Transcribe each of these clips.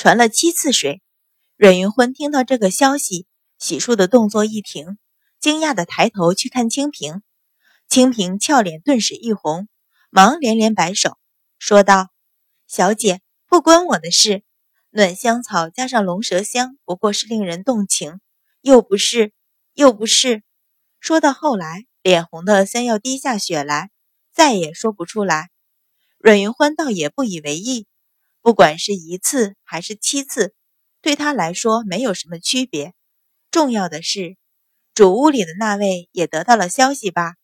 传了七次水。阮云欢听到这个消息，洗漱的动作一停，惊讶的抬头去看清平。清平俏脸顿时一红，忙连连摆手，说道：“小姐，不关我的事。暖香草加上龙舌香，不过是令人动情，又不是，又不是。”说到后来，脸红的像要滴下血来，再也说不出来。阮云欢倒也不以为意，不管是一次还是七次。对他来说没有什么区别，重要的是，主屋里的那位也得到了消息吧？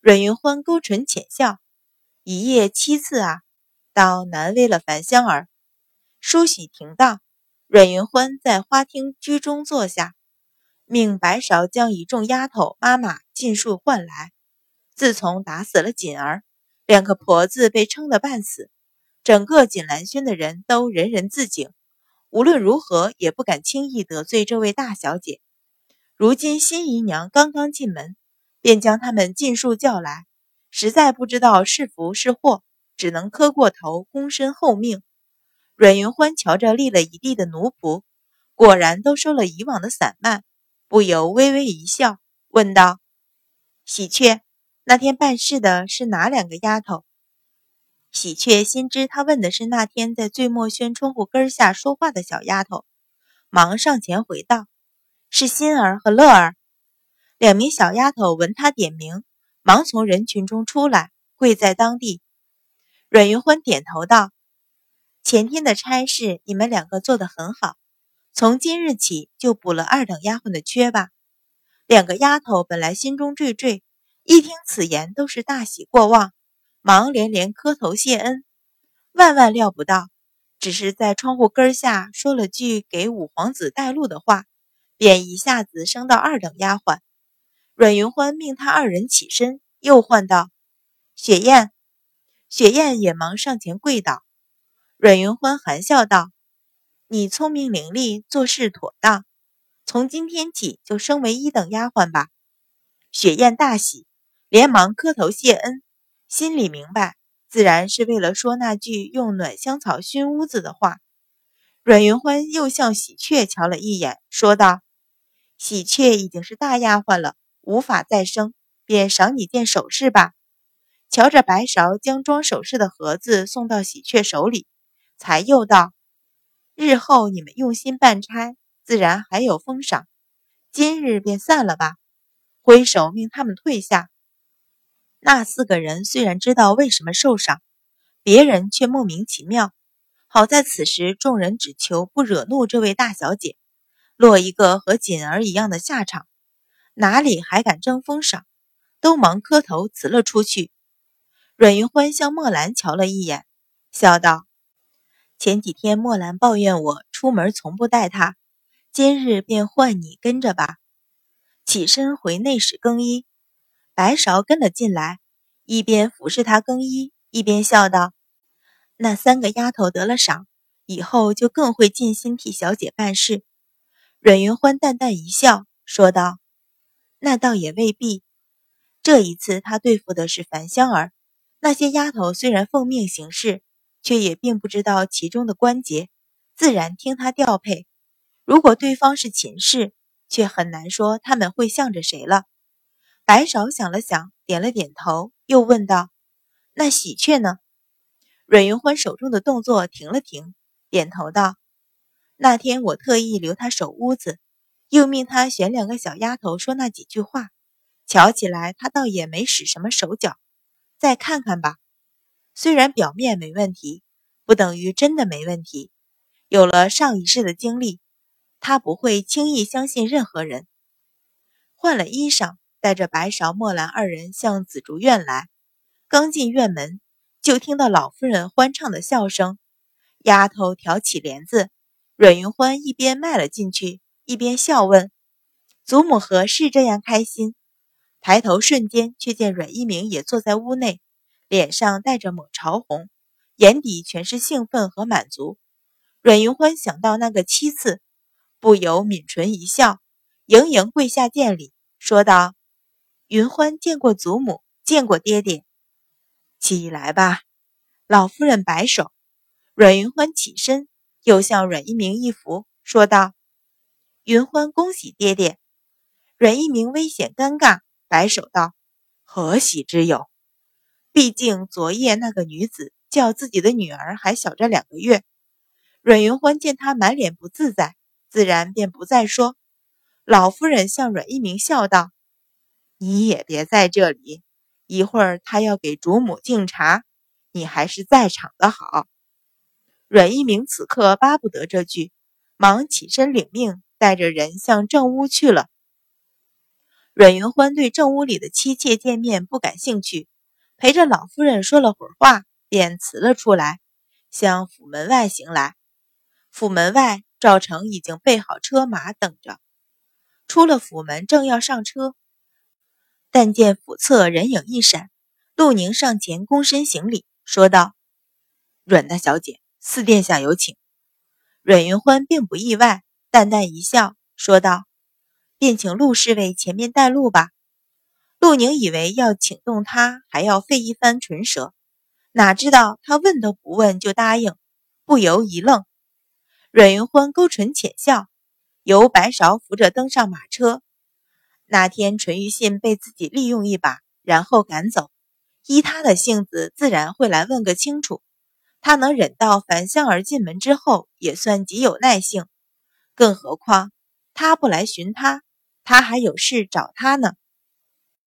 阮云欢勾唇浅笑，一夜七次啊，倒难为了樊香儿。梳洗停当，阮云欢在花厅居中坐下，命白芍将一众丫头妈妈尽数唤来。自从打死了锦儿，两个婆子被撑得半死，整个锦兰轩的人都人人自警。无论如何也不敢轻易得罪这位大小姐。如今新姨娘刚刚进门，便将他们尽数叫来，实在不知道是福是祸，只能磕过头，躬身候命。阮云欢瞧着立了一地的奴仆，果然都收了以往的散漫，不由微微一笑，问道：“喜鹊，那天办事的是哪两个丫头？”喜鹊心知他问的是那天在醉墨轩窗户根下说话的小丫头，忙上前回道：“是心儿和乐儿。”两名小丫头闻他点名，忙从人群中出来，跪在当地。阮云欢点头道：“前天的差事你们两个做得很好，从今日起就补了二等丫鬟的缺吧。”两个丫头本来心中惴惴，一听此言，都是大喜过望。忙连连磕头谢恩，万万料不到，只是在窗户根下说了句给五皇子带路的话，便一下子升到二等丫鬟。阮云欢命他二人起身，又唤道：“雪雁。”雪雁也忙上前跪倒。阮云欢含笑道：“你聪明伶俐，做事妥当，从今天起就升为一等丫鬟吧。”雪雁大喜，连忙磕头谢恩。心里明白，自然是为了说那句用暖香草熏屋子的话。阮云欢又向喜鹊瞧了一眼，说道：“喜鹊已经是大丫鬟了，无法再生，便赏你件首饰吧。”瞧着白芍将装首饰的盒子送到喜鹊手里，才又道：“日后你们用心办差，自然还有封赏。今日便散了吧。”挥手命他们退下。那四个人虽然知道为什么受伤，别人却莫名其妙。好在此时众人只求不惹怒这位大小姐，落一个和锦儿一样的下场，哪里还敢争封赏？都忙磕头辞了出去。阮云欢向墨兰瞧了一眼，笑道：“前几天墨兰抱怨我出门从不带她，今日便换你跟着吧。”起身回内室更衣。白芍跟了进来，一边服侍他更衣，一边笑道：“那三个丫头得了赏，以后就更会尽心替小姐办事。”阮云欢淡淡一笑，说道：“那倒也未必。这一次他对付的是樊香儿，那些丫头虽然奉命行事，却也并不知道其中的关节，自然听他调配。如果对方是秦氏，却很难说他们会向着谁了。”白芍想了想，点了点头，又问道：“那喜鹊呢？”阮云欢手中的动作停了停，点头道：“那天我特意留他守屋子，又命他选两个小丫头说那几句话。瞧起来他倒也没使什么手脚。再看看吧，虽然表面没问题，不等于真的没问题。有了上一世的经历，他不会轻易相信任何人。”换了衣裳。带着白芍、墨兰二人向紫竹院来，刚进院门，就听到老夫人欢畅的笑声。丫头挑起帘子，阮云欢一边迈了进去，一边笑问：“祖母何事这样开心？”抬头瞬间，却见阮一鸣也坐在屋内，脸上带着抹潮红，眼底全是兴奋和满足。阮云欢想到那个七次，不由抿唇一笑，盈盈跪下见礼，说道。云欢见过祖母，见过爹爹，起来吧。老夫人摆手。阮云欢起身，又向阮一鸣一扶，说道：“云欢恭喜爹爹。”阮一鸣危险尴尬，摆手道：“何喜之有？毕竟昨夜那个女子叫自己的女儿还小着两个月。”阮云欢见他满脸不自在，自然便不再说。老夫人向阮一鸣笑道：“你也别在这里，一会儿他要给主母敬茶，你还是在场的好。”阮一鸣此刻巴不得这句，忙起身领命，带着人向正屋去了。阮云欢对正屋里的妻妾见面不感兴趣，陪着老夫人说了会儿话，便辞了出来，向府门外行来。府门外，赵成已经备好车马等着。出了府门，正要上车，但见府侧人影一闪，陆宁上前躬身行礼，说道：“阮大小姐，四殿下有请。”阮云欢并不意外，淡淡一笑，说道：“便请陆侍卫前面带路吧。”陆宁以为要请动他，还要费一番唇舌，哪知道他问都不问就答应，不由一愣。阮云欢勾唇浅笑。由白芍扶着登上马车。那天淳于信被自己利用一把，然后赶走。依他的性子，自然会来问个清楚。他能忍到樊香儿进门之后，也算极有耐性。更何况他不来寻他，他还有事找他呢。